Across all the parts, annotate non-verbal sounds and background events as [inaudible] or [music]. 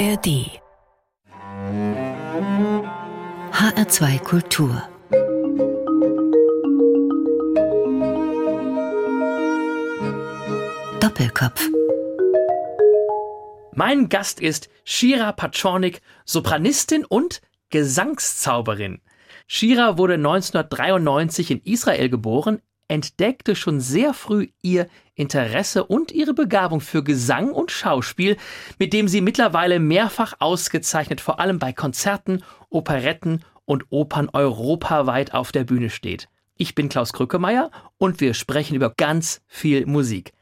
ARD HR2 Kultur Doppelkopf Mein Gast ist Shira Paczornik, Sopranistin und Gesangszauberin. Shira wurde 1993 in Israel geboren, entdeckte schon sehr früh ihr Interesse und ihre Begabung für Gesang und Schauspiel, mit dem sie mittlerweile mehrfach ausgezeichnet vor allem bei Konzerten, Operetten und Opern europaweit auf der Bühne steht. Ich bin Klaus Krückemeier und wir sprechen über ganz viel Musik.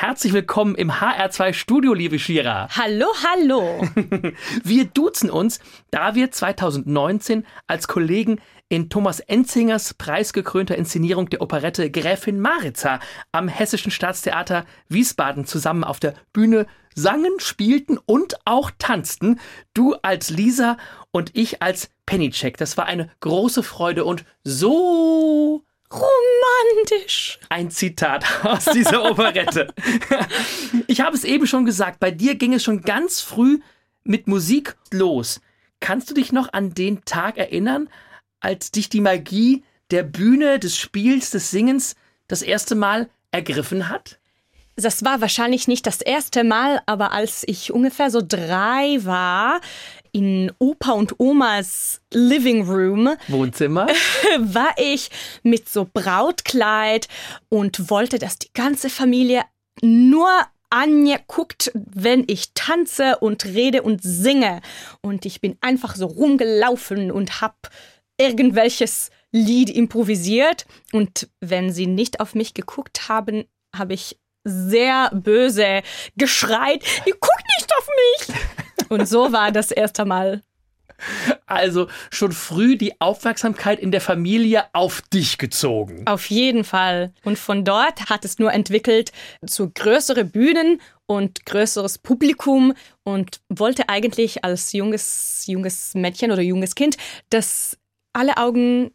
Herzlich willkommen im HR2 Studio, liebe Shira. Hallo, hallo. [laughs] wir duzen uns, da wir 2019 als Kollegen in Thomas Enzingers preisgekrönter Inszenierung der Operette Gräfin Maritza am Hessischen Staatstheater Wiesbaden zusammen auf der Bühne sangen, spielten und auch tanzten. Du als Lisa und ich als Pennycheck. Das war eine große Freude und so romantisch. Ein Zitat aus dieser Operette. [laughs] ich habe es eben schon gesagt, bei dir ging es schon ganz früh mit Musik los. Kannst du dich noch an den Tag erinnern, als dich die Magie der Bühne, des Spiels, des Singens das erste Mal ergriffen hat? Das war wahrscheinlich nicht das erste Mal, aber als ich ungefähr so drei war, in Opa und Omas Living Room. Wohnzimmer. [laughs] War ich mit so Brautkleid und wollte, dass die ganze Familie nur Anja guckt, wenn ich tanze und rede und singe. Und ich bin einfach so rumgelaufen und hab irgendwelches Lied improvisiert. Und wenn sie nicht auf mich geguckt haben, habe ich sehr böse geschreit, ihr guckt nicht auf mich. [laughs] Und so war das erste Mal. Also schon früh die Aufmerksamkeit in der Familie auf dich gezogen. Auf jeden Fall. Und von dort hat es nur entwickelt zu größere Bühnen und größeres Publikum und wollte eigentlich als junges, junges Mädchen oder junges Kind, dass alle Augen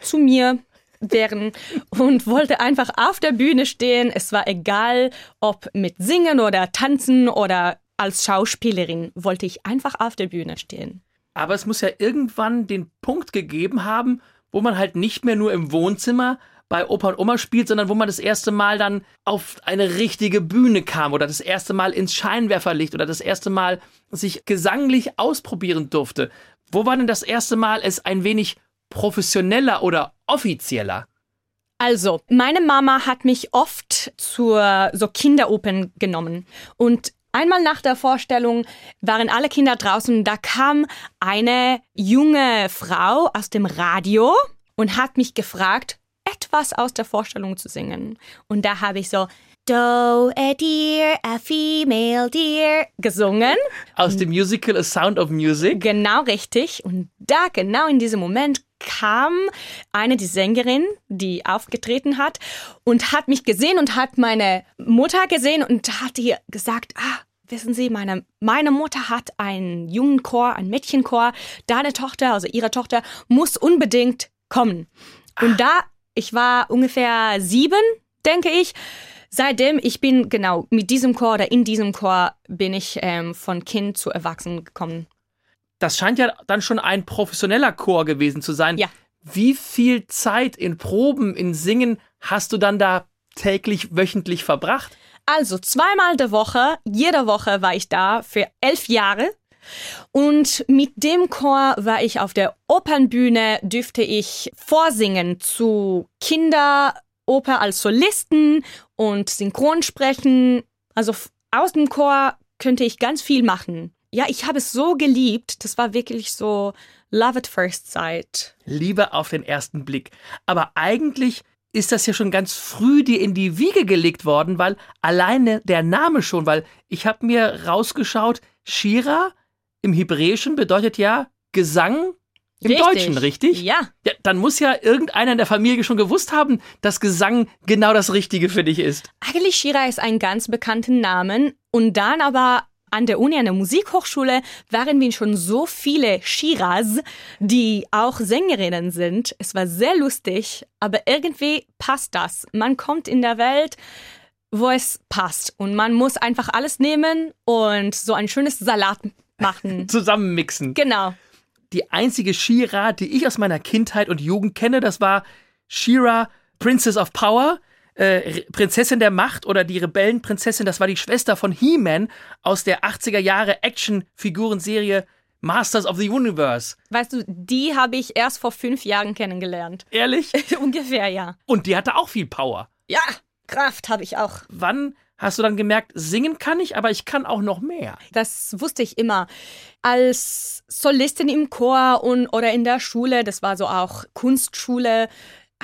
zu mir wären und wollte einfach auf der Bühne stehen. Es war egal, ob mit Singen oder Tanzen oder als Schauspielerin wollte ich einfach auf der Bühne stehen. Aber es muss ja irgendwann den Punkt gegeben haben, wo man halt nicht mehr nur im Wohnzimmer bei Opa und Oma spielt, sondern wo man das erste Mal dann auf eine richtige Bühne kam oder das erste Mal ins Scheinwerferlicht oder das erste Mal sich gesanglich ausprobieren durfte. Wo war denn das erste Mal es ein wenig professioneller oder offizieller? Also, meine Mama hat mich oft zur so Kinderopen genommen und Einmal nach der Vorstellung waren alle Kinder draußen. Da kam eine junge Frau aus dem Radio und hat mich gefragt, etwas aus der Vorstellung zu singen. Und da habe ich so Do a deer, a female deer gesungen. Aus dem Musical A Sound of Music. Genau richtig. Und da, genau in diesem Moment, kam eine die Sängerin, die aufgetreten hat und hat mich gesehen und hat meine Mutter gesehen und hat ihr gesagt, ah, wissen Sie, meine, meine Mutter hat einen jungen Chor, einen Mädchenchor, deine Tochter, also ihre Tochter, muss unbedingt kommen. Und da, ich war ungefähr sieben, denke ich, seitdem ich bin genau mit diesem Chor oder in diesem Chor bin ich ähm, von Kind zu Erwachsenen gekommen. Das scheint ja dann schon ein professioneller Chor gewesen zu sein. Ja. Wie viel Zeit in Proben, in Singen hast du dann da täglich, wöchentlich verbracht? Also zweimal der Woche, jede Woche war ich da für elf Jahre. Und mit dem Chor war ich auf der Opernbühne, dürfte ich vorsingen zu Kinder Oper als Solisten und Synchronsprechen. Also aus dem Chor könnte ich ganz viel machen. Ja, ich habe es so geliebt. Das war wirklich so Love at First Sight. Liebe auf den ersten Blick. Aber eigentlich ist das ja schon ganz früh dir in die Wiege gelegt worden, weil alleine der Name schon, weil ich habe mir rausgeschaut, Shira im Hebräischen bedeutet ja Gesang im Richtig. Deutschen, richtig? Ja. ja. Dann muss ja irgendeiner in der Familie schon gewusst haben, dass Gesang genau das Richtige für dich ist. Eigentlich Shira ist ein ganz bekannter Name und dann aber an der Uni, an der Musikhochschule, waren wir schon so viele Shiras, die auch Sängerinnen sind. Es war sehr lustig, aber irgendwie passt das. Man kommt in der Welt, wo es passt und man muss einfach alles nehmen und so ein schönes Salat machen. [laughs] Zusammenmixen. Genau. Die einzige Shira, die ich aus meiner Kindheit und Jugend kenne, das war Shira, Princess of Power. Äh, Prinzessin der Macht oder die Rebellenprinzessin, das war die Schwester von He-Man aus der 80er Jahre Action-Figurenserie Masters of the Universe. Weißt du, die habe ich erst vor fünf Jahren kennengelernt. Ehrlich? [laughs] Ungefähr, ja. Und die hatte auch viel Power. Ja, Kraft habe ich auch. Wann hast du dann gemerkt, singen kann ich, aber ich kann auch noch mehr? Das wusste ich immer. Als Solistin im Chor und oder in der Schule, das war so auch Kunstschule,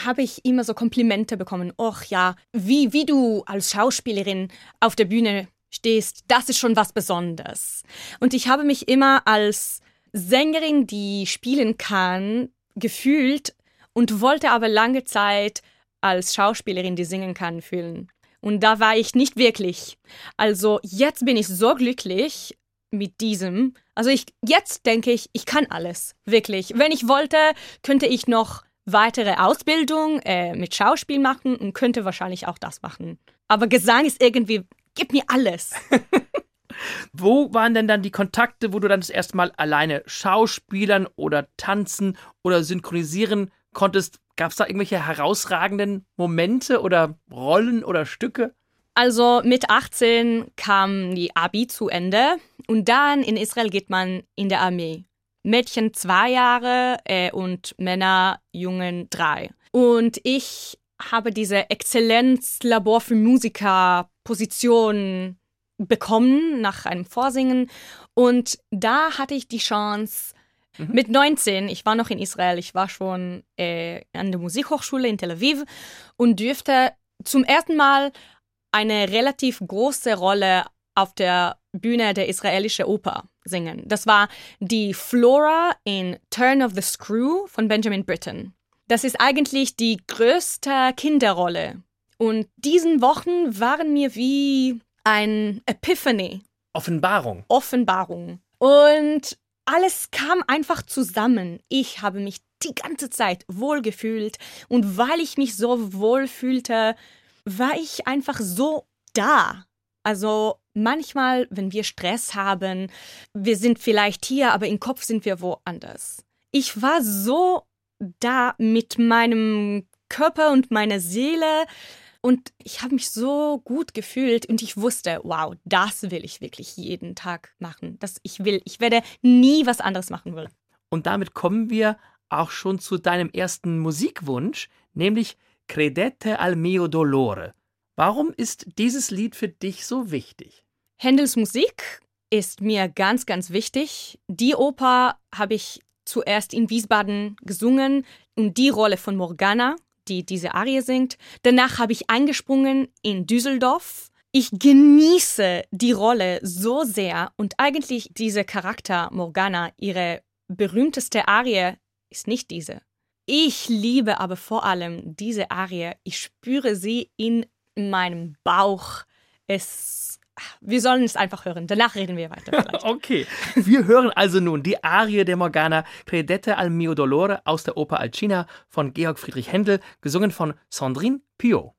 habe ich immer so Komplimente bekommen. Och ja, wie, wie du als Schauspielerin auf der Bühne stehst, das ist schon was Besonderes. Und ich habe mich immer als Sängerin, die spielen kann, gefühlt und wollte aber lange Zeit als Schauspielerin, die singen kann, fühlen. Und da war ich nicht wirklich. Also jetzt bin ich so glücklich mit diesem. Also ich jetzt denke ich, ich kann alles, wirklich. Wenn ich wollte, könnte ich noch weitere Ausbildung äh, mit Schauspiel machen und könnte wahrscheinlich auch das machen. Aber Gesang ist irgendwie, gib mir alles. [laughs] wo waren denn dann die Kontakte, wo du dann das erste Mal alleine Schauspielern oder tanzen oder synchronisieren konntest? Gab es da irgendwelche herausragenden Momente oder Rollen oder Stücke? Also mit 18 kam die Abi zu Ende und dann in Israel geht man in der Armee. Mädchen zwei Jahre äh, und Männer, Jungen drei. Und ich habe diese Exzellenzlabor für Musiker Position bekommen nach einem Vorsingen. Und da hatte ich die Chance, mhm. mit 19, ich war noch in Israel, ich war schon äh, an der Musikhochschule in Tel Aviv und dürfte zum ersten Mal eine relativ große Rolle auf der Bühne der israelischen Oper singen. Das war die Flora in Turn of the Screw von Benjamin Britten. Das ist eigentlich die größte Kinderrolle. Und diesen Wochen waren mir wie ein Epiphany. Offenbarung. Offenbarung. Und alles kam einfach zusammen. Ich habe mich die ganze Zeit wohlgefühlt. Und weil ich mich so wohl fühlte, war ich einfach so da. Also manchmal, wenn wir Stress haben, wir sind vielleicht hier, aber im Kopf sind wir woanders. Ich war so da mit meinem Körper und meiner Seele und ich habe mich so gut gefühlt und ich wusste, wow, das will ich wirklich jeden Tag machen. Das ich will, ich werde nie was anderes machen wollen. Und damit kommen wir auch schon zu deinem ersten Musikwunsch, nämlich Credete al mio dolore. Warum ist dieses Lied für dich so wichtig? Händels Musik ist mir ganz, ganz wichtig. Die Oper habe ich zuerst in Wiesbaden gesungen und die Rolle von Morgana, die diese Arie singt. Danach habe ich eingesprungen in Düsseldorf. Ich genieße die Rolle so sehr und eigentlich diese Charakter Morgana, ihre berühmteste Arie ist nicht diese. Ich liebe aber vor allem diese Arie. Ich spüre sie in meinem Bauch. Es wir sollen es einfach hören. Danach reden wir weiter. [laughs] okay. Wir hören also nun die Arie der Morgana Credete al mio dolore aus der Oper Alcina von Georg Friedrich Händel, gesungen von Sandrine Piot.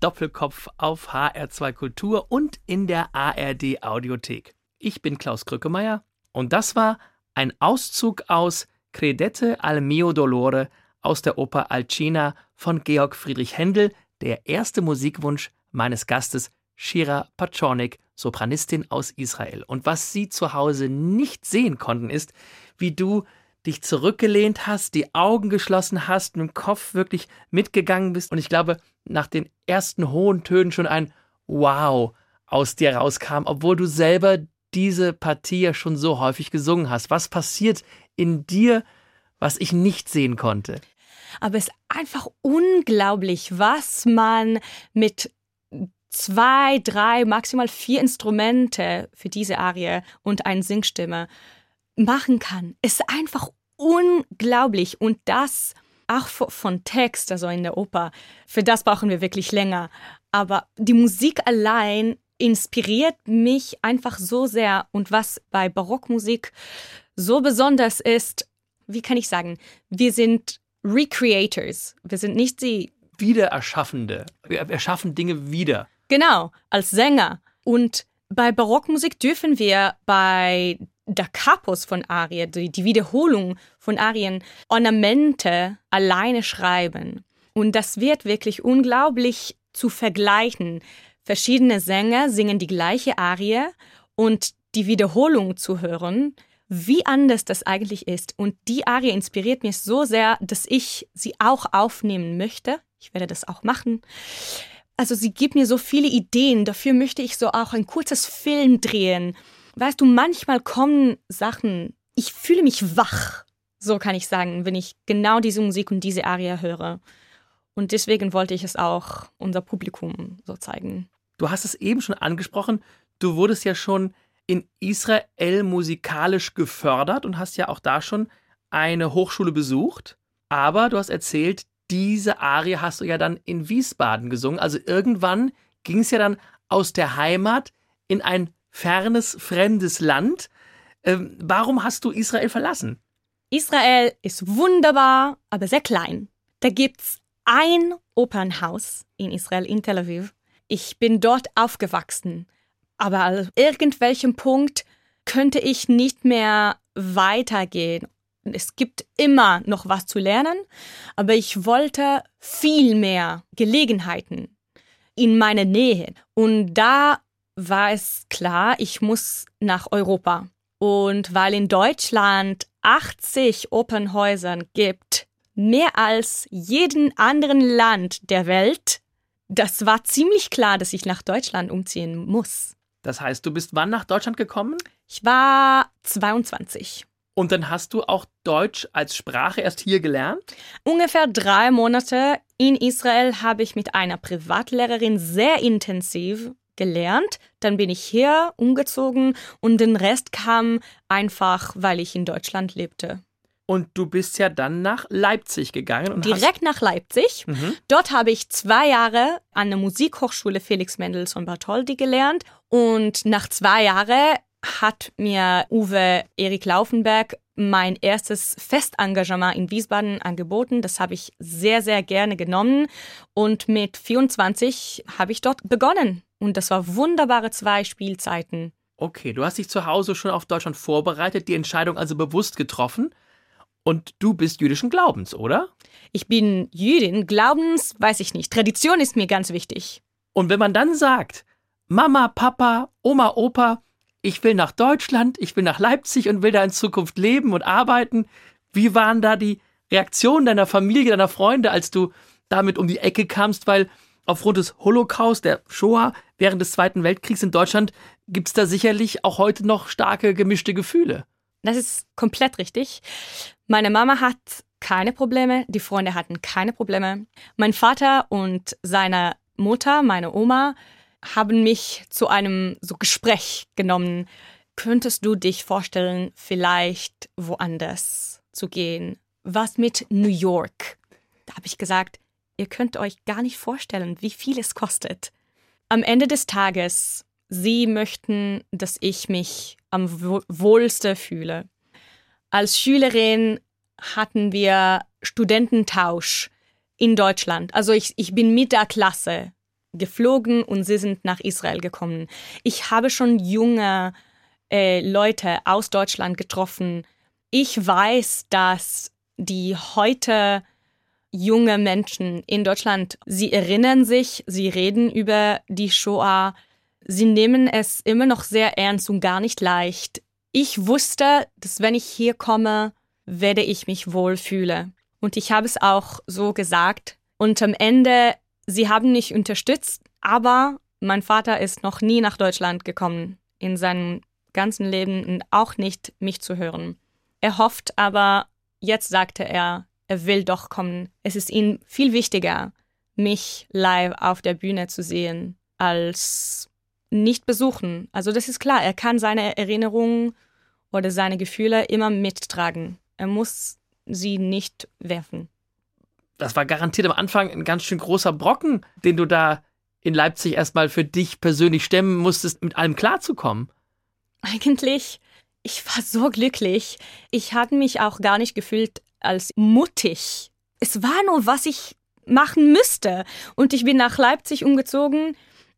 Doppelkopf auf HR2 Kultur und in der ARD Audiothek. Ich bin Klaus Krückemeier und das war ein Auszug aus Credette al mio dolore aus der Oper Alcina von Georg Friedrich Händel, der erste Musikwunsch meines Gastes Shira Paczornik, Sopranistin aus Israel. Und was Sie zu Hause nicht sehen konnten, ist, wie du dich zurückgelehnt hast, die Augen geschlossen hast, mit dem Kopf wirklich mitgegangen bist. Und ich glaube, nach den ersten hohen Tönen schon ein Wow aus dir rauskam, obwohl du selber diese Partie ja schon so häufig gesungen hast. Was passiert in dir, was ich nicht sehen konnte? Aber es ist einfach unglaublich, was man mit zwei, drei, maximal vier Instrumente für diese Arie und eine Singstimme machen kann. Es ist einfach unglaublich. Und das auch von Text, also in der Oper, für das brauchen wir wirklich länger. Aber die Musik allein inspiriert mich einfach so sehr. Und was bei Barockmusik so besonders ist, wie kann ich sagen, wir sind Recreators. Wir sind nicht die Wiedererschaffende. Wir erschaffen Dinge wieder. Genau, als Sänger. Und bei Barockmusik dürfen wir bei der Kapus von Arien, die, die Wiederholung von Arien, Ornamente alleine schreiben. Und das wird wirklich unglaublich zu vergleichen. Verschiedene Sänger singen die gleiche Arie und die Wiederholung zu hören, wie anders das eigentlich ist. Und die Arie inspiriert mich so sehr, dass ich sie auch aufnehmen möchte. Ich werde das auch machen. Also sie gibt mir so viele Ideen. Dafür möchte ich so auch ein kurzes Film drehen weißt du, manchmal kommen Sachen, ich fühle mich wach, so kann ich sagen, wenn ich genau diese Musik und diese Aria höre. Und deswegen wollte ich es auch unser Publikum so zeigen. Du hast es eben schon angesprochen, du wurdest ja schon in Israel musikalisch gefördert und hast ja auch da schon eine Hochschule besucht. Aber du hast erzählt, diese Arie hast du ja dann in Wiesbaden gesungen. Also irgendwann ging es ja dann aus der Heimat in ein fernes, fremdes Land. Ähm, warum hast du Israel verlassen? Israel ist wunderbar, aber sehr klein. Da gibt's ein Opernhaus in Israel, in Tel Aviv. Ich bin dort aufgewachsen. Aber an irgendwelchem Punkt könnte ich nicht mehr weitergehen. Es gibt immer noch was zu lernen, aber ich wollte viel mehr Gelegenheiten in meiner Nähe. Und da war es klar, ich muss nach Europa. Und weil in Deutschland 80 Opernhäusern gibt, mehr als jeden anderen Land der Welt, das war ziemlich klar, dass ich nach Deutschland umziehen muss. Das heißt, du bist wann nach Deutschland gekommen? Ich war 22. Und dann hast du auch Deutsch als Sprache erst hier gelernt? Ungefähr drei Monate in Israel habe ich mit einer Privatlehrerin sehr intensiv gelernt, dann bin ich hier umgezogen und den Rest kam einfach, weil ich in Deutschland lebte. Und du bist ja dann nach Leipzig gegangen. Direkt nach Leipzig. Mhm. Dort habe ich zwei Jahre an der Musikhochschule Felix Mendelssohn Bartholdy gelernt. Und nach zwei Jahren hat mir Uwe Erik Laufenberg mein erstes Festengagement in Wiesbaden angeboten. Das habe ich sehr, sehr gerne genommen. Und mit 24 habe ich dort begonnen. Und das war wunderbare zwei Spielzeiten. Okay, du hast dich zu Hause schon auf Deutschland vorbereitet, die Entscheidung also bewusst getroffen. Und du bist jüdischen Glaubens, oder? Ich bin Jüdin. Glaubens weiß ich nicht. Tradition ist mir ganz wichtig. Und wenn man dann sagt, Mama, Papa, Oma, Opa, ich will nach Deutschland, ich will nach Leipzig und will da in Zukunft leben und arbeiten, wie waren da die Reaktionen deiner Familie, deiner Freunde, als du damit um die Ecke kamst? Weil aufgrund des Holocaust, der Shoah, während des Zweiten Weltkriegs in Deutschland gibt es da sicherlich auch heute noch starke gemischte Gefühle. Das ist komplett richtig. Meine Mama hat keine Probleme, die Freunde hatten keine Probleme. Mein Vater und seine Mutter, meine Oma, haben mich zu einem so Gespräch genommen. Könntest du dich vorstellen, vielleicht woanders zu gehen? Was mit New York? Da habe ich gesagt, Ihr könnt euch gar nicht vorstellen, wie viel es kostet. Am Ende des Tages, Sie möchten, dass ich mich am wohlste fühle. Als Schülerin hatten wir Studententausch in Deutschland. Also ich, ich bin mit der Klasse geflogen und sie sind nach Israel gekommen. Ich habe schon junge äh, Leute aus Deutschland getroffen. Ich weiß, dass die heute junge Menschen in Deutschland, sie erinnern sich, sie reden über die Shoah, sie nehmen es immer noch sehr ernst und gar nicht leicht. Ich wusste, dass wenn ich hier komme, werde ich mich wohlfühlen. Und ich habe es auch so gesagt. Und am Ende, sie haben mich unterstützt, aber mein Vater ist noch nie nach Deutschland gekommen in seinem ganzen Leben und auch nicht mich zu hören. Er hofft aber, jetzt sagte er, er will doch kommen. Es ist ihm viel wichtiger, mich live auf der Bühne zu sehen, als nicht besuchen. Also das ist klar, er kann seine Erinnerungen oder seine Gefühle immer mittragen. Er muss sie nicht werfen. Das war garantiert am Anfang ein ganz schön großer Brocken, den du da in Leipzig erstmal für dich persönlich stemmen musstest, mit allem klarzukommen. Eigentlich, ich war so glücklich. Ich hatte mich auch gar nicht gefühlt als mutig. Es war nur, was ich machen müsste. Und ich bin nach Leipzig umgezogen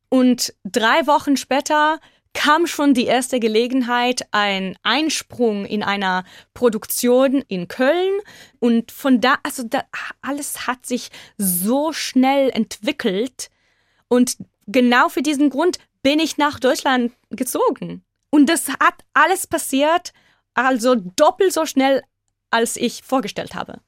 und drei Wochen später kam schon die erste Gelegenheit, ein Einsprung in einer Produktion in Köln. Und von da, also da, alles hat sich so schnell entwickelt. Und genau für diesen Grund bin ich nach Deutschland gezogen. Und das hat alles passiert, also doppelt so schnell, als ich vorgestellt habe.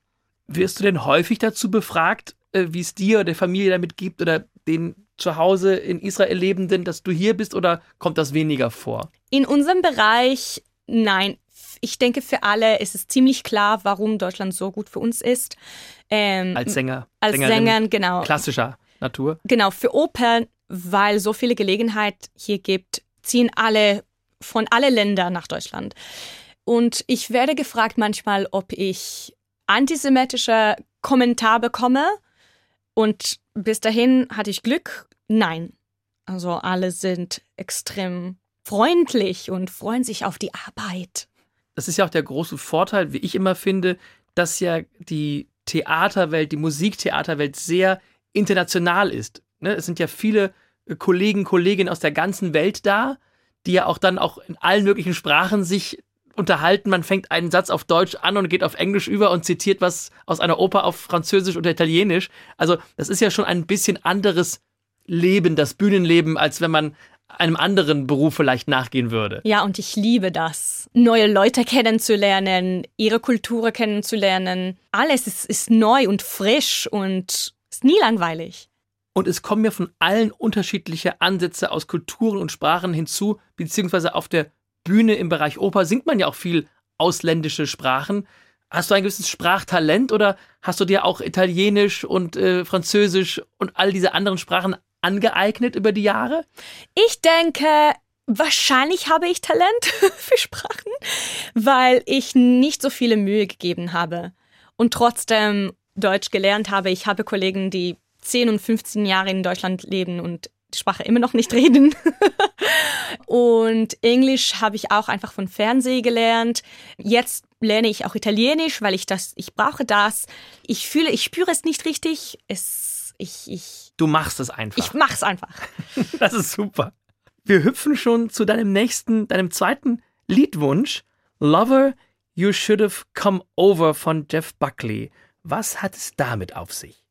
Wirst du denn häufig dazu befragt, äh, wie es dir oder der Familie damit gibt oder den zu Hause in Israel Lebenden, dass du hier bist oder kommt das weniger vor? In unserem Bereich, nein. Ich denke, für alle ist es ziemlich klar, warum Deutschland so gut für uns ist. Ähm, als Sänger. Als Sängern, genau. Klassischer Natur. Genau, für Opern, weil so viele Gelegenheit hier gibt, ziehen alle von alle Ländern nach Deutschland. Und ich werde gefragt manchmal, ob ich antisemitische Kommentar bekomme. Und bis dahin hatte ich Glück. Nein. Also alle sind extrem freundlich und freuen sich auf die Arbeit. Das ist ja auch der große Vorteil, wie ich immer finde, dass ja die Theaterwelt, die Musiktheaterwelt sehr international ist. Ne? Es sind ja viele Kollegen, Kolleginnen aus der ganzen Welt da, die ja auch dann auch in allen möglichen Sprachen sich unterhalten. Man fängt einen Satz auf Deutsch an und geht auf Englisch über und zitiert was aus einer Oper auf Französisch oder Italienisch. Also das ist ja schon ein bisschen anderes Leben, das Bühnenleben, als wenn man einem anderen Beruf vielleicht nachgehen würde. Ja, und ich liebe das. Neue Leute kennenzulernen, ihre Kultur kennenzulernen. Alles ist, ist neu und frisch und ist nie langweilig. Und es kommen ja von allen unterschiedliche Ansätze aus Kulturen und Sprachen hinzu, beziehungsweise auf der Bühne im Bereich Oper singt man ja auch viel ausländische Sprachen. Hast du ein gewisses Sprachtalent oder hast du dir auch Italienisch und äh, Französisch und all diese anderen Sprachen angeeignet über die Jahre? Ich denke, wahrscheinlich habe ich Talent [laughs] für Sprachen, weil ich nicht so viele Mühe gegeben habe und trotzdem Deutsch gelernt habe. Ich habe Kollegen, die 10 und 15 Jahre in Deutschland leben und die Sprache immer noch nicht [laughs] reden. und Englisch habe ich auch einfach von Fernsehen gelernt. Jetzt lerne ich auch Italienisch, weil ich das, ich brauche das. Ich fühle, ich spüre es nicht richtig. Es, ich, ich. Du machst es einfach. Ich mach's einfach. [laughs] das ist super. Wir hüpfen schon zu deinem nächsten, deinem zweiten Liedwunsch. Lover, You Should Have Come Over von Jeff Buckley. Was hat es damit auf sich?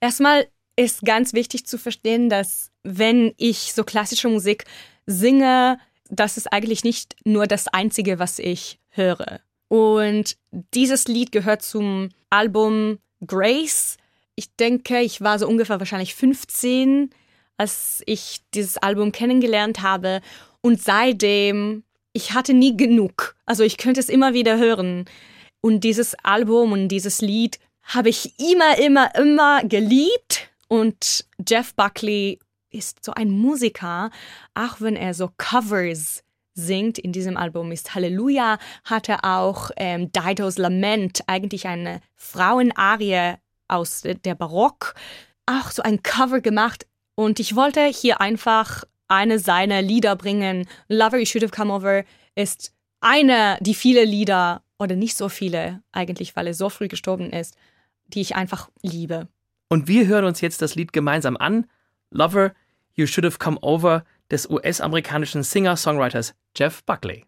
Erstmal ist ganz wichtig zu verstehen, dass wenn ich so klassische Musik singe, das ist eigentlich nicht nur das Einzige, was ich höre. Und dieses Lied gehört zum Album Grace. Ich denke, ich war so ungefähr wahrscheinlich 15, als ich dieses Album kennengelernt habe. Und seitdem, ich hatte nie genug. Also ich könnte es immer wieder hören. Und dieses Album und dieses Lied habe ich immer, immer, immer geliebt. Und Jeff Buckley ist so ein Musiker, auch wenn er so Covers singt in diesem Album ist Halleluja, hat er auch ähm, Didos Lament, eigentlich eine Frauenarie aus äh, der Barock, auch so ein Cover gemacht. Und ich wollte hier einfach eine seiner Lieder bringen. Lover, You Should Have Come Over ist eine, die viele Lieder, oder nicht so viele eigentlich, weil er so früh gestorben ist, die ich einfach liebe. Und wir hören uns jetzt das Lied gemeinsam an. Lover, You Should Have Come Over des US-amerikanischen Singer-Songwriters Jeff Buckley.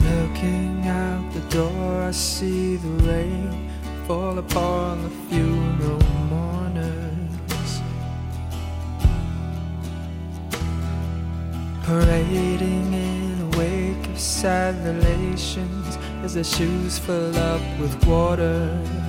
Looking out the door, I see the rain fall upon the funeral. as their shoes fill up with water.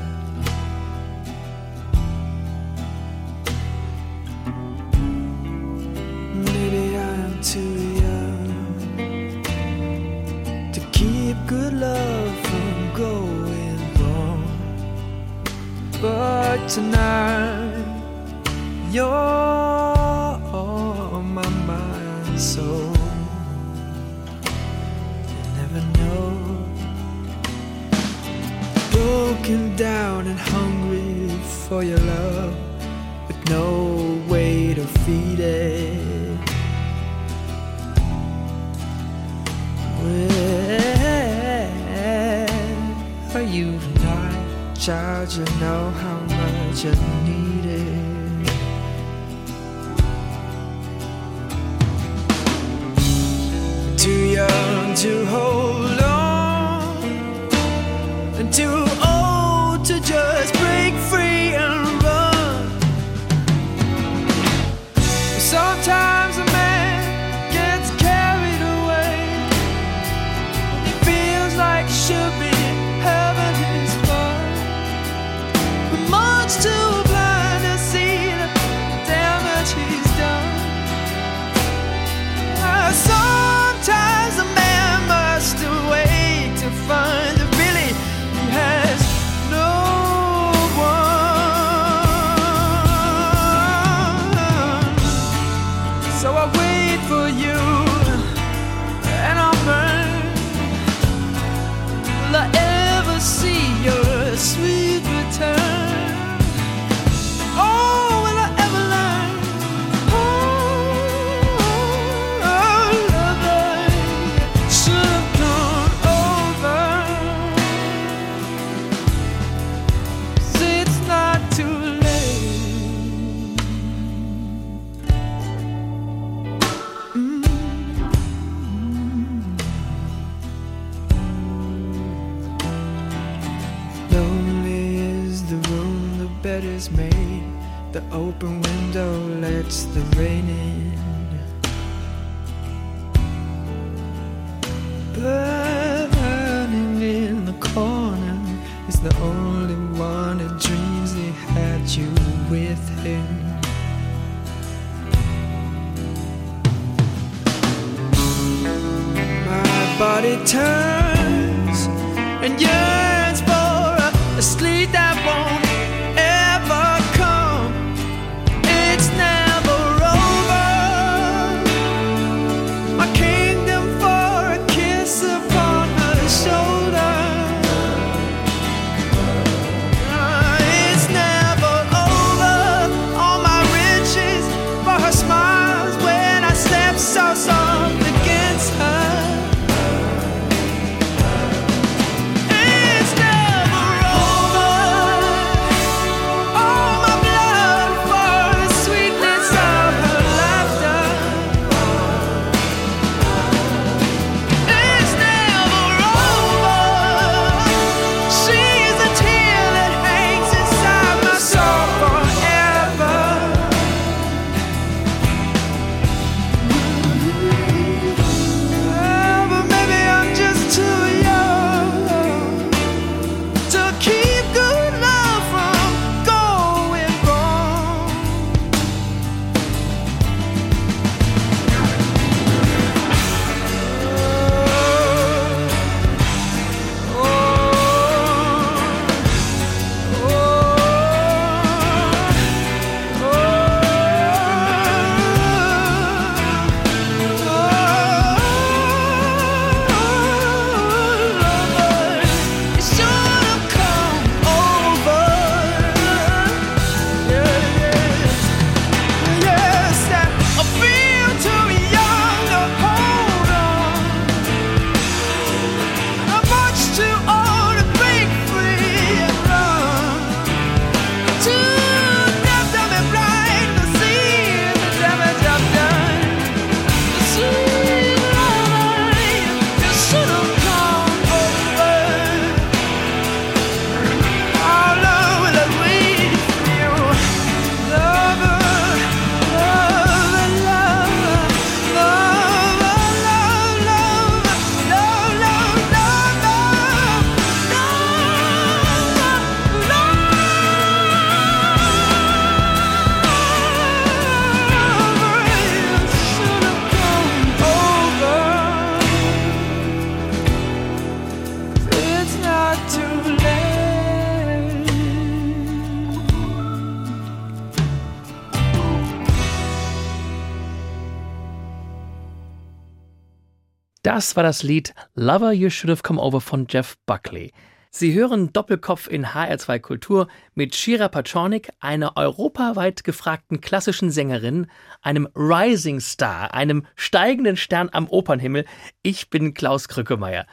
War das Lied Lover You Should Have Come Over von Jeff Buckley. Sie hören Doppelkopf in HR2 Kultur mit Shira Paczornik, einer europaweit gefragten klassischen Sängerin, einem Rising Star, einem steigenden Stern am Opernhimmel. Ich bin Klaus Krückemeier.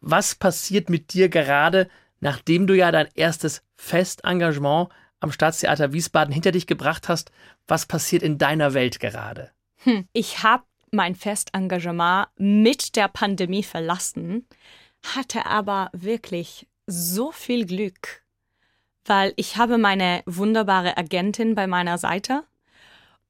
Was passiert mit dir gerade, nachdem du ja dein erstes Festengagement am Staatstheater Wiesbaden hinter dich gebracht hast? Was passiert in deiner Welt gerade? Hm, ich habe mein Festengagement mit der Pandemie verlassen, hatte aber wirklich so viel Glück, weil ich habe meine wunderbare Agentin bei meiner Seite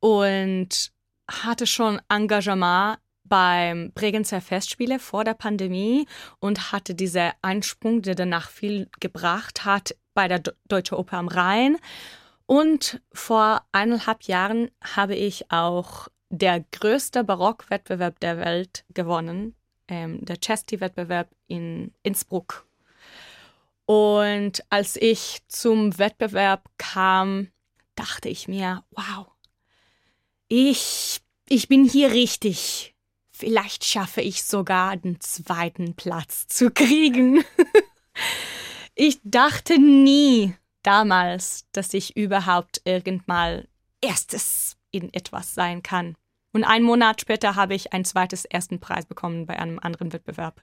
und hatte schon Engagement beim Bregenzer Festspiele vor der Pandemie und hatte diesen Einsprung, der danach viel gebracht hat, bei der Deutsche Oper am Rhein. Und vor eineinhalb Jahren habe ich auch der größte Barockwettbewerb der Welt gewonnen, ähm, der Chesty-Wettbewerb in Innsbruck. Und als ich zum Wettbewerb kam, dachte ich mir, wow, ich, ich bin hier richtig. Vielleicht schaffe ich sogar den zweiten Platz zu kriegen. [laughs] ich dachte nie damals, dass ich überhaupt irgendwann erstes in etwas sein kann. Und einen Monat später habe ich ein zweites ersten Preis bekommen bei einem anderen Wettbewerb.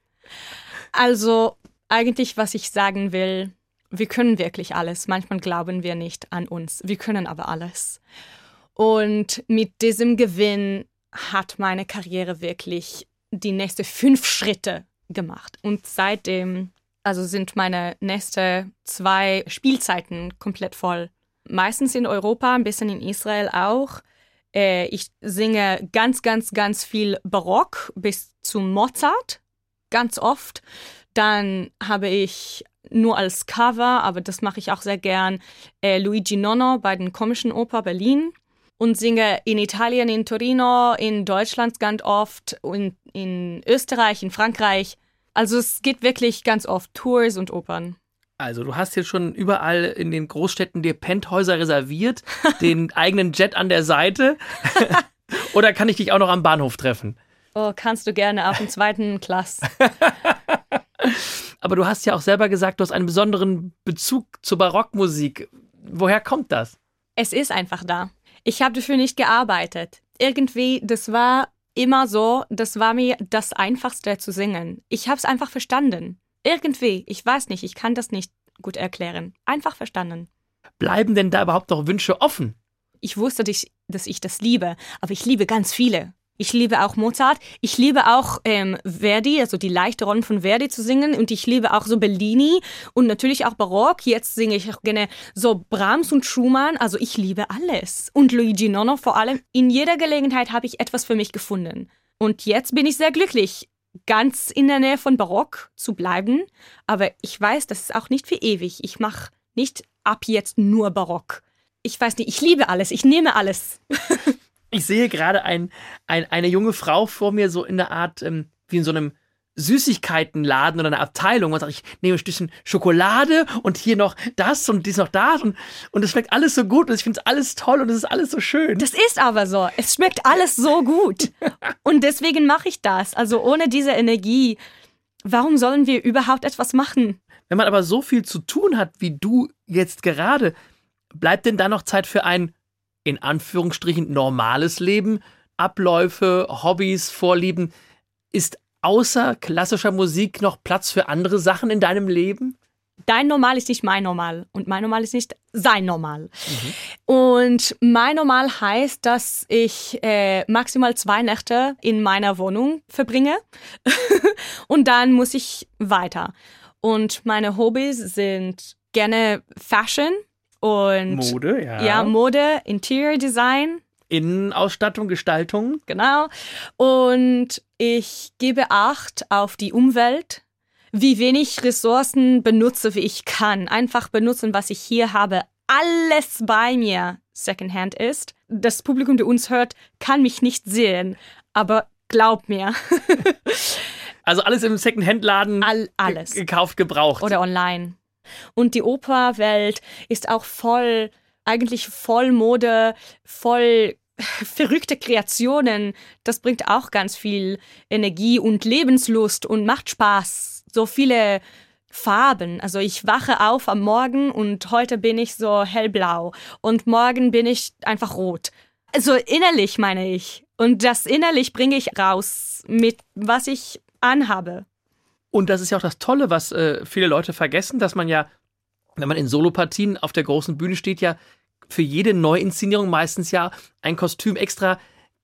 Also eigentlich, was ich sagen will, wir können wirklich alles. Manchmal glauben wir nicht an uns. Wir können aber alles. Und mit diesem Gewinn hat meine Karriere wirklich die nächsten fünf Schritte gemacht. Und seitdem, also sind meine nächsten zwei Spielzeiten komplett voll. Meistens in Europa, ein bisschen in Israel auch. Äh, ich singe ganz, ganz, ganz viel Barock bis zu Mozart, ganz oft. Dann habe ich nur als Cover, aber das mache ich auch sehr gern, äh, Luigi Nonno bei den Komischen Oper Berlin und singe in Italien, in Torino, in Deutschland ganz oft und in Österreich, in Frankreich. Also es geht wirklich ganz oft Tours und Opern. Also du hast jetzt schon überall in den Großstädten dir Penthäuser reserviert, [laughs] den eigenen Jet an der Seite. [laughs] Oder kann ich dich auch noch am Bahnhof treffen? Oh, kannst du gerne auf dem zweiten [laughs] Klass. Aber du hast ja auch selber gesagt, du hast einen besonderen Bezug zur Barockmusik. Woher kommt das? Es ist einfach da. Ich habe dafür nicht gearbeitet. Irgendwie, das war immer so, das war mir das Einfachste zu singen. Ich habe es einfach verstanden. Irgendwie, ich weiß nicht, ich kann das nicht gut erklären. Einfach verstanden. Bleiben denn da überhaupt noch Wünsche offen? Ich wusste, dass ich das liebe, aber ich liebe ganz viele. Ich liebe auch Mozart. Ich liebe auch ähm, Verdi, also die leichte Rollen von Verdi zu singen. Und ich liebe auch so Bellini und natürlich auch Barock. Jetzt singe ich auch gerne so Brahms und Schumann. Also ich liebe alles. Und Luigi Nono vor allem. In jeder Gelegenheit habe ich etwas für mich gefunden. Und jetzt bin ich sehr glücklich ganz in der Nähe von Barock zu bleiben. Aber ich weiß, das ist auch nicht für ewig. Ich mache nicht ab jetzt nur Barock. Ich weiß nicht, ich liebe alles, ich nehme alles. [laughs] ich sehe gerade ein, ein, eine junge Frau vor mir, so in der Art, ähm, wie in so einem Süßigkeitenladen oder eine Abteilung und sage, ich nehme ein Stückchen Schokolade und hier noch das und dies noch das und und es schmeckt alles so gut und ich finde es alles toll und es ist alles so schön. Das ist aber so. Es schmeckt alles so gut. [laughs] und deswegen mache ich das. Also ohne diese Energie, warum sollen wir überhaupt etwas machen? Wenn man aber so viel zu tun hat, wie du jetzt gerade, bleibt denn da noch Zeit für ein in Anführungsstrichen normales Leben? Abläufe, Hobbys, Vorlieben? Ist außer klassischer Musik noch Platz für andere Sachen in deinem Leben? Dein Normal ist nicht mein Normal und mein Normal ist nicht sein Normal. Mhm. Und mein Normal heißt, dass ich äh, maximal zwei Nächte in meiner Wohnung verbringe [laughs] und dann muss ich weiter. Und meine Hobbys sind gerne Fashion und Mode, ja. Ja, Mode, Interior Design, Innenausstattung, Gestaltung. Genau. Und ich gebe Acht auf die Umwelt, wie wenig Ressourcen benutze, wie ich kann. Einfach benutzen, was ich hier habe. Alles bei mir Secondhand ist. Das Publikum, das uns hört, kann mich nicht sehen. Aber glaub mir. [laughs] also alles im Secondhand-Laden All, alles. gekauft, gebraucht. Oder online. Und die Operwelt ist auch voll eigentlich voll Mode, voll [laughs] verrückte Kreationen, das bringt auch ganz viel Energie und Lebenslust und macht Spaß. So viele Farben. Also ich wache auf am Morgen und heute bin ich so hellblau und morgen bin ich einfach rot. Also innerlich meine ich. Und das innerlich bringe ich raus mit was ich anhabe. Und das ist ja auch das Tolle, was äh, viele Leute vergessen, dass man ja, wenn man in Solopartien auf der großen Bühne steht, ja für jede Neuinszenierung meistens ja ein Kostüm extra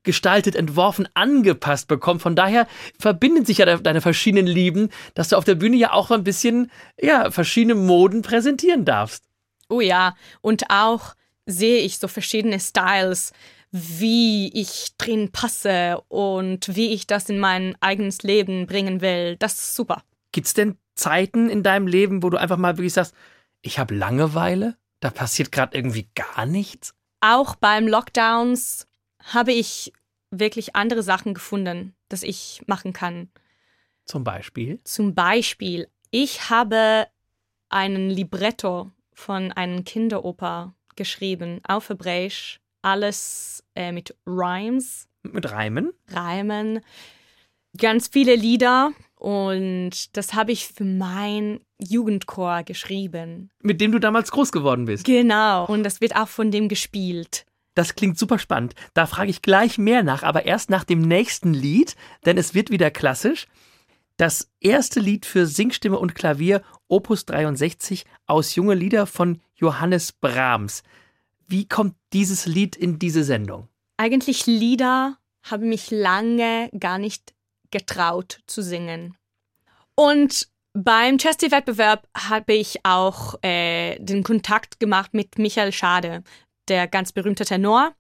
gestaltet, entworfen, angepasst bekommt. Von daher verbinden sich ja deine verschiedenen Lieben, dass du auf der Bühne ja auch ein bisschen ja, verschiedene Moden präsentieren darfst. Oh ja, und auch sehe ich so verschiedene Styles, wie ich drin passe und wie ich das in mein eigenes Leben bringen will. Das ist super. Gibt es denn Zeiten in deinem Leben, wo du einfach mal wirklich sagst, ich habe Langeweile? Da passiert gerade irgendwie gar nichts? Auch beim Lockdowns habe ich wirklich andere Sachen gefunden, dass ich machen kann. Zum Beispiel? Zum Beispiel, ich habe einen Libretto von einer Kinderoper geschrieben auf Hebräisch. Alles äh, mit Rhymes. Mit Reimen? Reimen. Ganz viele Lieder. Und das habe ich für mein Jugendchor geschrieben. Mit dem du damals groß geworden bist. Genau. Und das wird auch von dem gespielt. Das klingt super spannend. Da frage ich gleich mehr nach, aber erst nach dem nächsten Lied, denn es wird wieder klassisch. Das erste Lied für Singstimme und Klavier, Opus 63, aus Junge Lieder von Johannes Brahms. Wie kommt dieses Lied in diese Sendung? Eigentlich Lieder haben mich lange gar nicht getraut zu singen. Und beim Chesty-Wettbewerb habe ich auch äh, den Kontakt gemacht mit Michael Schade, der ganz berühmte Tenor.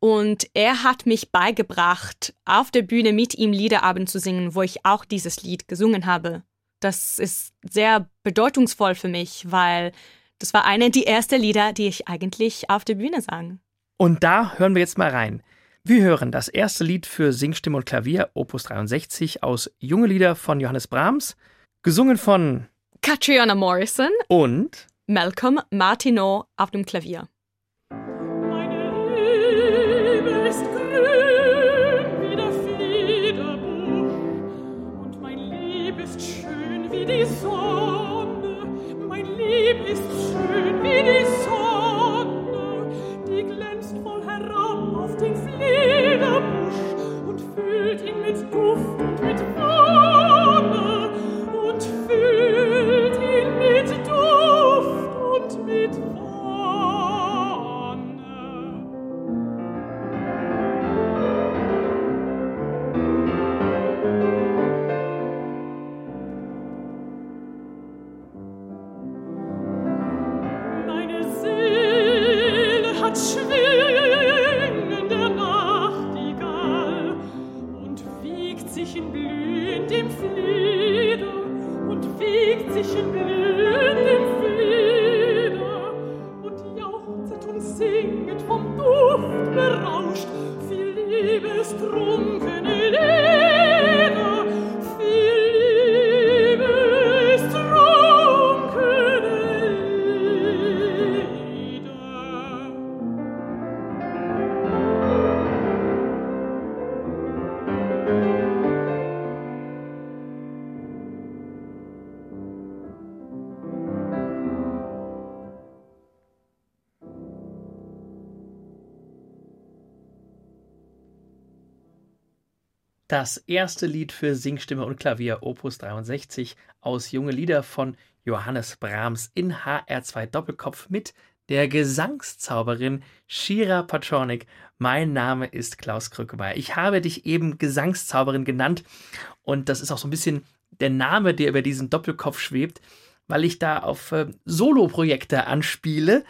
Und er hat mich beigebracht, auf der Bühne mit ihm Liederabend zu singen, wo ich auch dieses Lied gesungen habe. Das ist sehr bedeutungsvoll für mich, weil das war eine der ersten Lieder, die ich eigentlich auf der Bühne sang. Und da hören wir jetzt mal rein. Wir hören das erste Lied für Singstimme und Klavier, Opus 63, aus Junge Lieder von Johannes Brahms, gesungen von Catriona Morrison und Malcolm Martineau auf dem Klavier. Das erste Lied für Singstimme und Klavier, Opus 63, aus Junge Lieder von Johannes Brahms in HR2 Doppelkopf mit der Gesangszauberin Shira Paczornik. Mein Name ist Klaus Krückemeier. Ich habe dich eben Gesangszauberin genannt und das ist auch so ein bisschen der Name, der über diesen Doppelkopf schwebt, weil ich da auf äh, Solo-Projekte anspiele.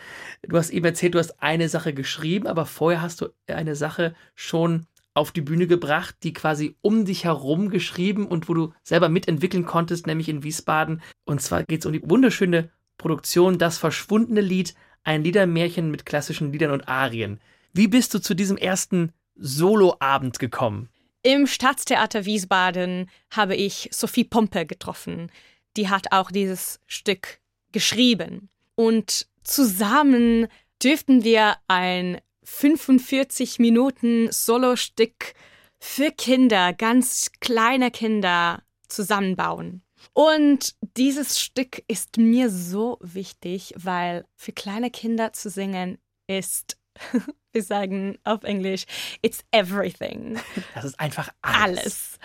Du hast eben erzählt, du hast eine Sache geschrieben, aber vorher hast du eine Sache schon auf die Bühne gebracht, die quasi um dich herum geschrieben und wo du selber mitentwickeln konntest, nämlich in Wiesbaden. Und zwar geht es um die wunderschöne Produktion Das verschwundene Lied, ein Liedermärchen mit klassischen Liedern und Arien. Wie bist du zu diesem ersten Soloabend gekommen? Im Staatstheater Wiesbaden habe ich Sophie Pompe getroffen. Die hat auch dieses Stück geschrieben. Und zusammen dürften wir ein 45 Minuten Solostück für Kinder, ganz kleine Kinder zusammenbauen. Und dieses Stück ist mir so wichtig, weil für kleine Kinder zu singen ist, [laughs] wir sagen auf Englisch, it's everything. Das ist einfach alles. Alles.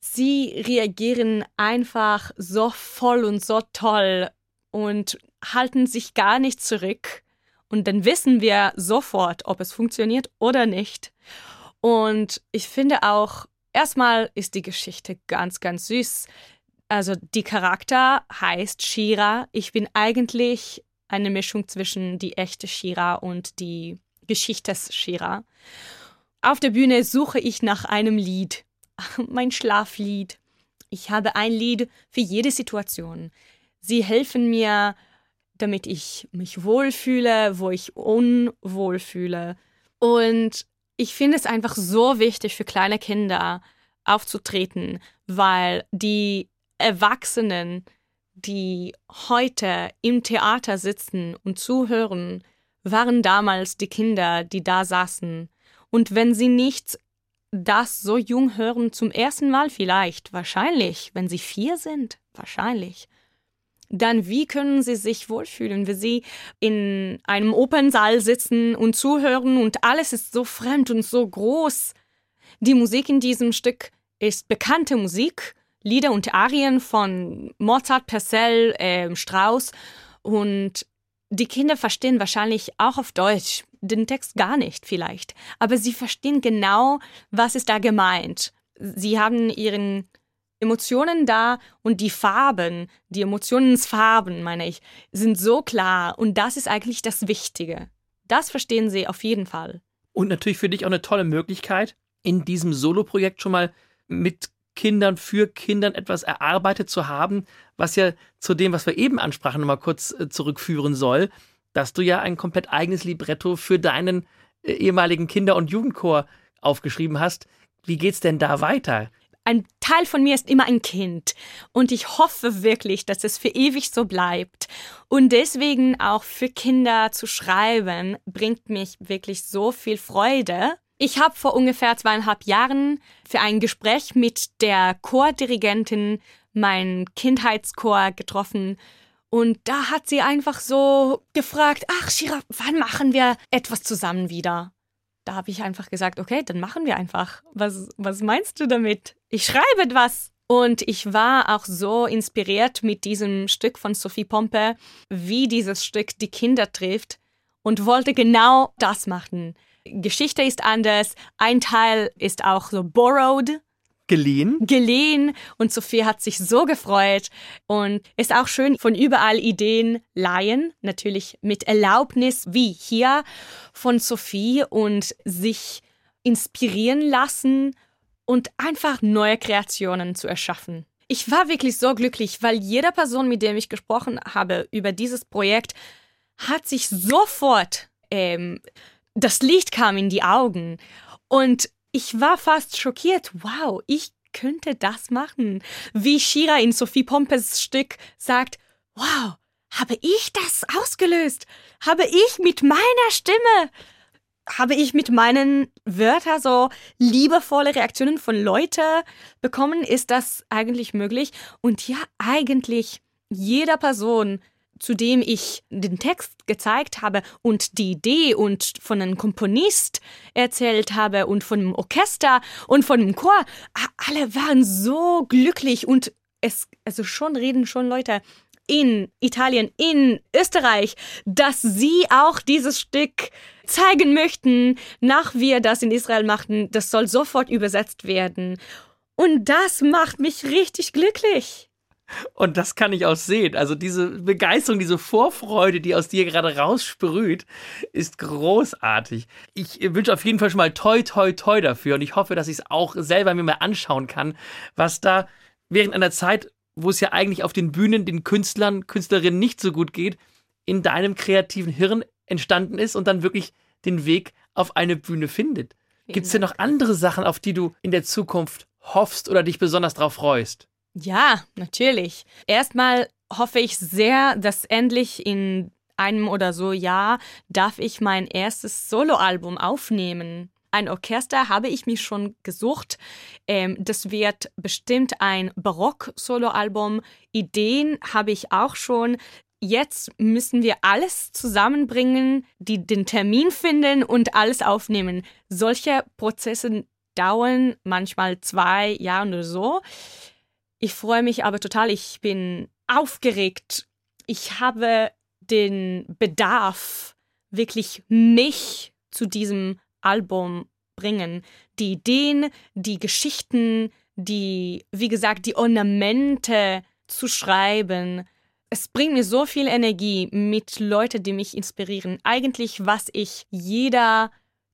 Sie reagieren einfach so voll und so toll und halten sich gar nicht zurück. Und dann wissen wir sofort, ob es funktioniert oder nicht. Und ich finde auch, erstmal ist die Geschichte ganz, ganz süß. Also die Charakter heißt Shira. Ich bin eigentlich eine Mischung zwischen die echte Shira und die Geschichtsshira. Auf der Bühne suche ich nach einem Lied, [laughs] mein Schlaflied. Ich habe ein Lied für jede Situation. Sie helfen mir, damit ich mich wohlfühle, wo ich unwohl fühle. Und ich finde es einfach so wichtig für kleine Kinder aufzutreten, weil die Erwachsenen, die heute im Theater sitzen und zuhören, waren damals die Kinder, die da saßen. Und wenn sie nicht das so jung hören, zum ersten Mal vielleicht, wahrscheinlich, wenn sie vier sind, wahrscheinlich, dann wie können sie sich wohlfühlen, wenn sie in einem Opernsaal sitzen und zuhören und alles ist so fremd und so groß. Die Musik in diesem Stück ist bekannte Musik, Lieder und Arien von Mozart, Purcell, äh, Strauss und die Kinder verstehen wahrscheinlich auch auf Deutsch den Text gar nicht vielleicht, aber sie verstehen genau, was ist da gemeint. Sie haben ihren Emotionen da und die Farben, die Emotionsfarben, meine ich, sind so klar und das ist eigentlich das Wichtige. Das verstehen sie auf jeden Fall. Und natürlich für dich auch eine tolle Möglichkeit, in diesem Solo-Projekt schon mal mit Kindern, für Kindern etwas erarbeitet zu haben, was ja zu dem, was wir eben ansprachen, nochmal kurz äh, zurückführen soll, dass du ja ein komplett eigenes Libretto für deinen äh, ehemaligen Kinder- und Jugendchor aufgeschrieben hast. Wie geht's denn da weiter? Ein Teil von mir ist immer ein Kind und ich hoffe wirklich, dass es für ewig so bleibt. Und deswegen auch für Kinder zu schreiben, bringt mich wirklich so viel Freude. Ich habe vor ungefähr zweieinhalb Jahren für ein Gespräch mit der Chordirigentin meinen Kindheitschor getroffen und da hat sie einfach so gefragt, ach Shira, wann machen wir etwas zusammen wieder? Da habe ich einfach gesagt, okay, dann machen wir einfach. Was, was meinst du damit? Ich schreibe etwas. Und ich war auch so inspiriert mit diesem Stück von Sophie Pompe, wie dieses Stück die Kinder trifft und wollte genau das machen. Geschichte ist anders. Ein Teil ist auch so borrowed, Geliehen? geliehen und Sophie hat sich so gefreut und ist auch schön von überall Ideen leihen, natürlich mit Erlaubnis wie hier von Sophie und sich inspirieren lassen und einfach neue Kreationen zu erschaffen. Ich war wirklich so glücklich, weil jede Person, mit der ich gesprochen habe über dieses Projekt, hat sich sofort ähm, das Licht kam in die Augen und ich war fast schockiert. Wow, ich könnte das machen. Wie Shira in Sophie Pompes Stück sagt, wow, habe ich das ausgelöst? Habe ich mit meiner Stimme, habe ich mit meinen Wörtern so liebevolle Reaktionen von Leuten bekommen? Ist das eigentlich möglich? Und ja, eigentlich jeder Person zu dem ich den Text gezeigt habe und die Idee und von einem Komponist erzählt habe und von dem Orchester und von dem Chor, alle waren so glücklich und es, also schon reden schon Leute in Italien, in Österreich, dass sie auch dieses Stück zeigen möchten, nach wir das in Israel machten. Das soll sofort übersetzt werden. Und das macht mich richtig glücklich. Und das kann ich auch sehen. Also diese Begeisterung, diese Vorfreude, die aus dir gerade raussprüht, ist großartig. Ich wünsche auf jeden Fall schon mal toi, toi, toi dafür. Und ich hoffe, dass ich es auch selber mir mal anschauen kann, was da während einer Zeit, wo es ja eigentlich auf den Bühnen den Künstlern, Künstlerinnen nicht so gut geht, in deinem kreativen Hirn entstanden ist und dann wirklich den Weg auf eine Bühne findet. Gibt es denn noch andere Sachen, auf die du in der Zukunft hoffst oder dich besonders darauf freust? Ja, natürlich. Erstmal hoffe ich sehr, dass endlich in einem oder so Jahr darf ich mein erstes Soloalbum aufnehmen. Ein Orchester habe ich mich schon gesucht. Ähm, das wird bestimmt ein Barock-Soloalbum. Ideen habe ich auch schon. Jetzt müssen wir alles zusammenbringen, die den Termin finden und alles aufnehmen. Solche Prozesse dauern manchmal zwei Jahre oder so. Ich freue mich aber total. Ich bin aufgeregt. Ich habe den Bedarf, wirklich mich zu diesem Album bringen. Die Ideen, die Geschichten, die, wie gesagt, die Ornamente zu schreiben. Es bringt mir so viel Energie mit Leuten, die mich inspirieren. Eigentlich, was ich jeder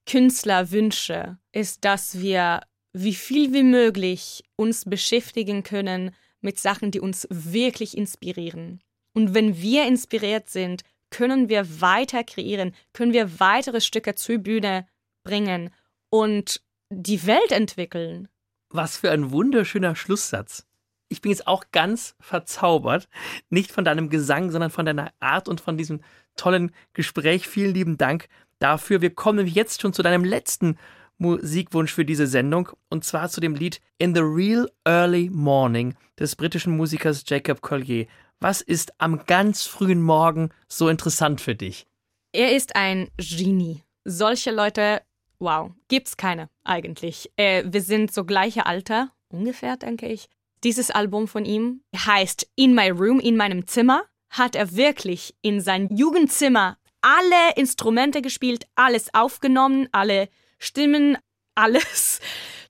Künstler wünsche, ist, dass wir wie viel wie möglich uns beschäftigen können mit Sachen, die uns wirklich inspirieren. Und wenn wir inspiriert sind, können wir weiter kreieren, können wir weitere Stücke zur Bühne bringen und die Welt entwickeln. Was für ein wunderschöner Schlusssatz. Ich bin jetzt auch ganz verzaubert, nicht von deinem Gesang, sondern von deiner Art und von diesem tollen Gespräch. Vielen lieben Dank dafür. Wir kommen nämlich jetzt schon zu deinem letzten Musikwunsch für diese Sendung und zwar zu dem Lied In the Real Early Morning des britischen Musikers Jacob Collier. Was ist am ganz frühen Morgen so interessant für dich? Er ist ein Genie. Solche Leute, wow, gibt's keine eigentlich. Äh, wir sind so gleiche Alter, ungefähr, denke ich. Dieses Album von ihm heißt In My Room, in meinem Zimmer, hat er wirklich in sein Jugendzimmer alle Instrumente gespielt, alles aufgenommen, alle Stimmen, [laughs] alles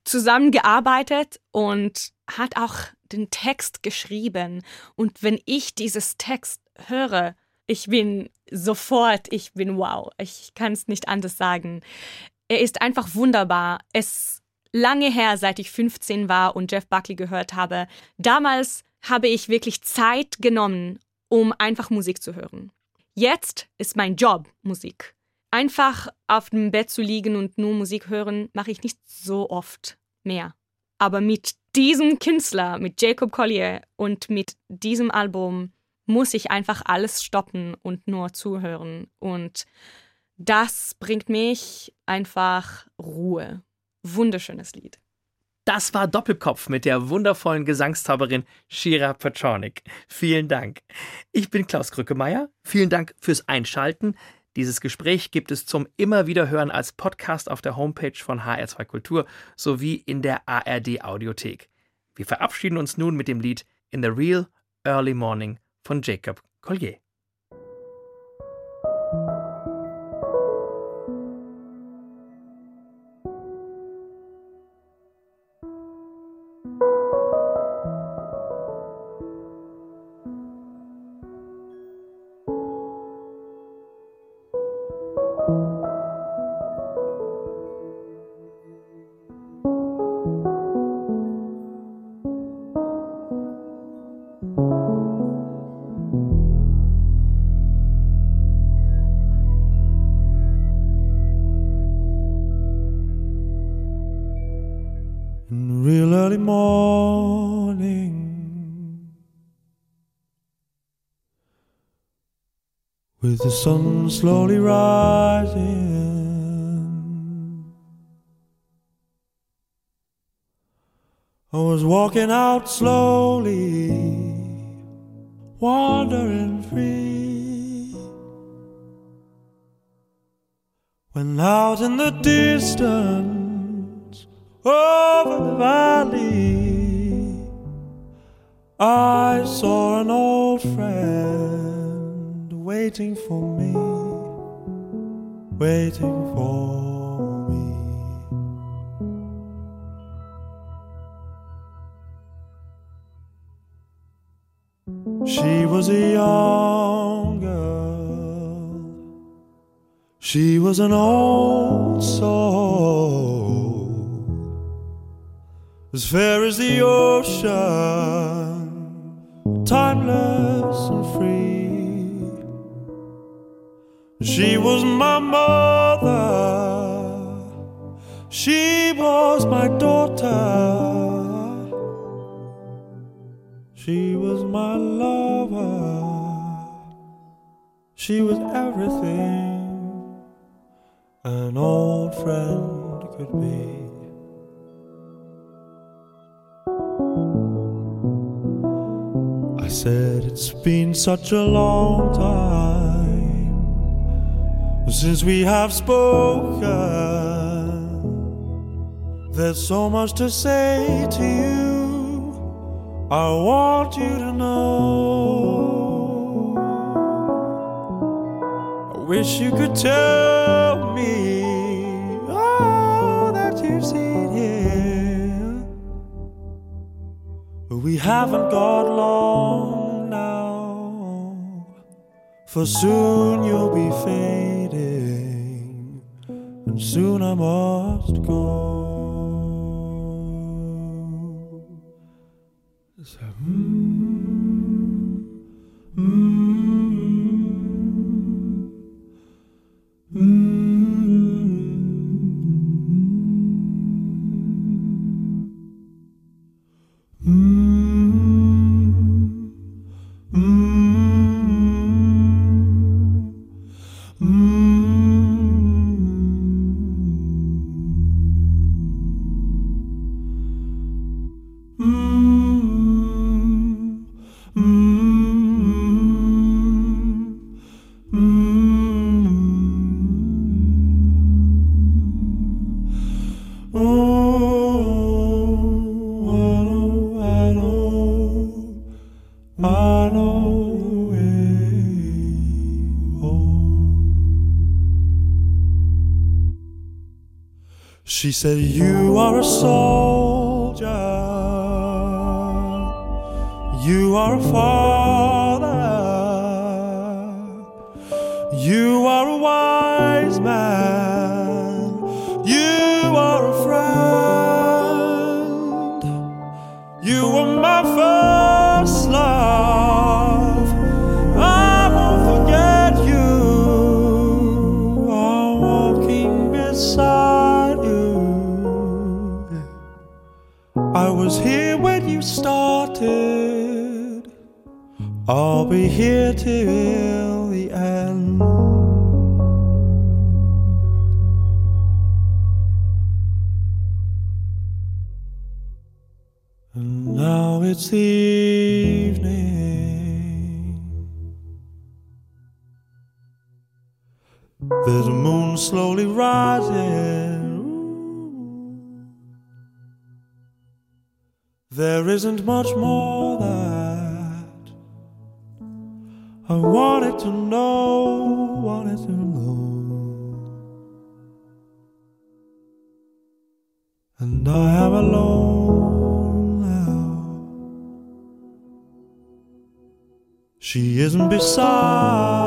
zusammengearbeitet und hat auch den Text geschrieben. Und wenn ich dieses Text höre, ich bin sofort, ich bin wow. Ich kann es nicht anders sagen. Er ist einfach wunderbar. Es lange her, seit ich 15 war und Jeff Buckley gehört habe. Damals habe ich wirklich Zeit genommen, um einfach Musik zu hören. Jetzt ist mein Job Musik. Einfach auf dem Bett zu liegen und nur Musik hören, mache ich nicht so oft mehr. Aber mit diesem Künstler, mit Jacob Collier und mit diesem Album muss ich einfach alles stoppen und nur zuhören. Und das bringt mich einfach Ruhe. Wunderschönes Lied. Das war Doppelkopf mit der wundervollen Gesangszauberin Shira Petronik. Vielen Dank. Ich bin Klaus Krückemeier. Vielen Dank fürs Einschalten. Dieses Gespräch gibt es zum immer wieder hören als Podcast auf der Homepage von HR2 Kultur sowie in der ARD Audiothek. Wir verabschieden uns nun mit dem Lied In the Real Early Morning von Jacob Collier. With the sun slowly rising. I was walking out slowly, wandering free. When out in the distance, over the valley, I saw an old friend waiting for me, waiting for me. She was a young girl. She was an old soul, as fair as the ocean, She was my mother, she was my daughter. She was my lover. She was everything an old friend could be. I said, It's been such a long time since we have spoken. There's so much to say to you. I want you to know. I wish you could tell me all that you've seen here. But we haven't got long now, for soon you'll be and soon I must go. Said, You are a soldier, you are a father, it's evening. There's a moon slowly rising. There isn't much more that I wanted to know, isn't beside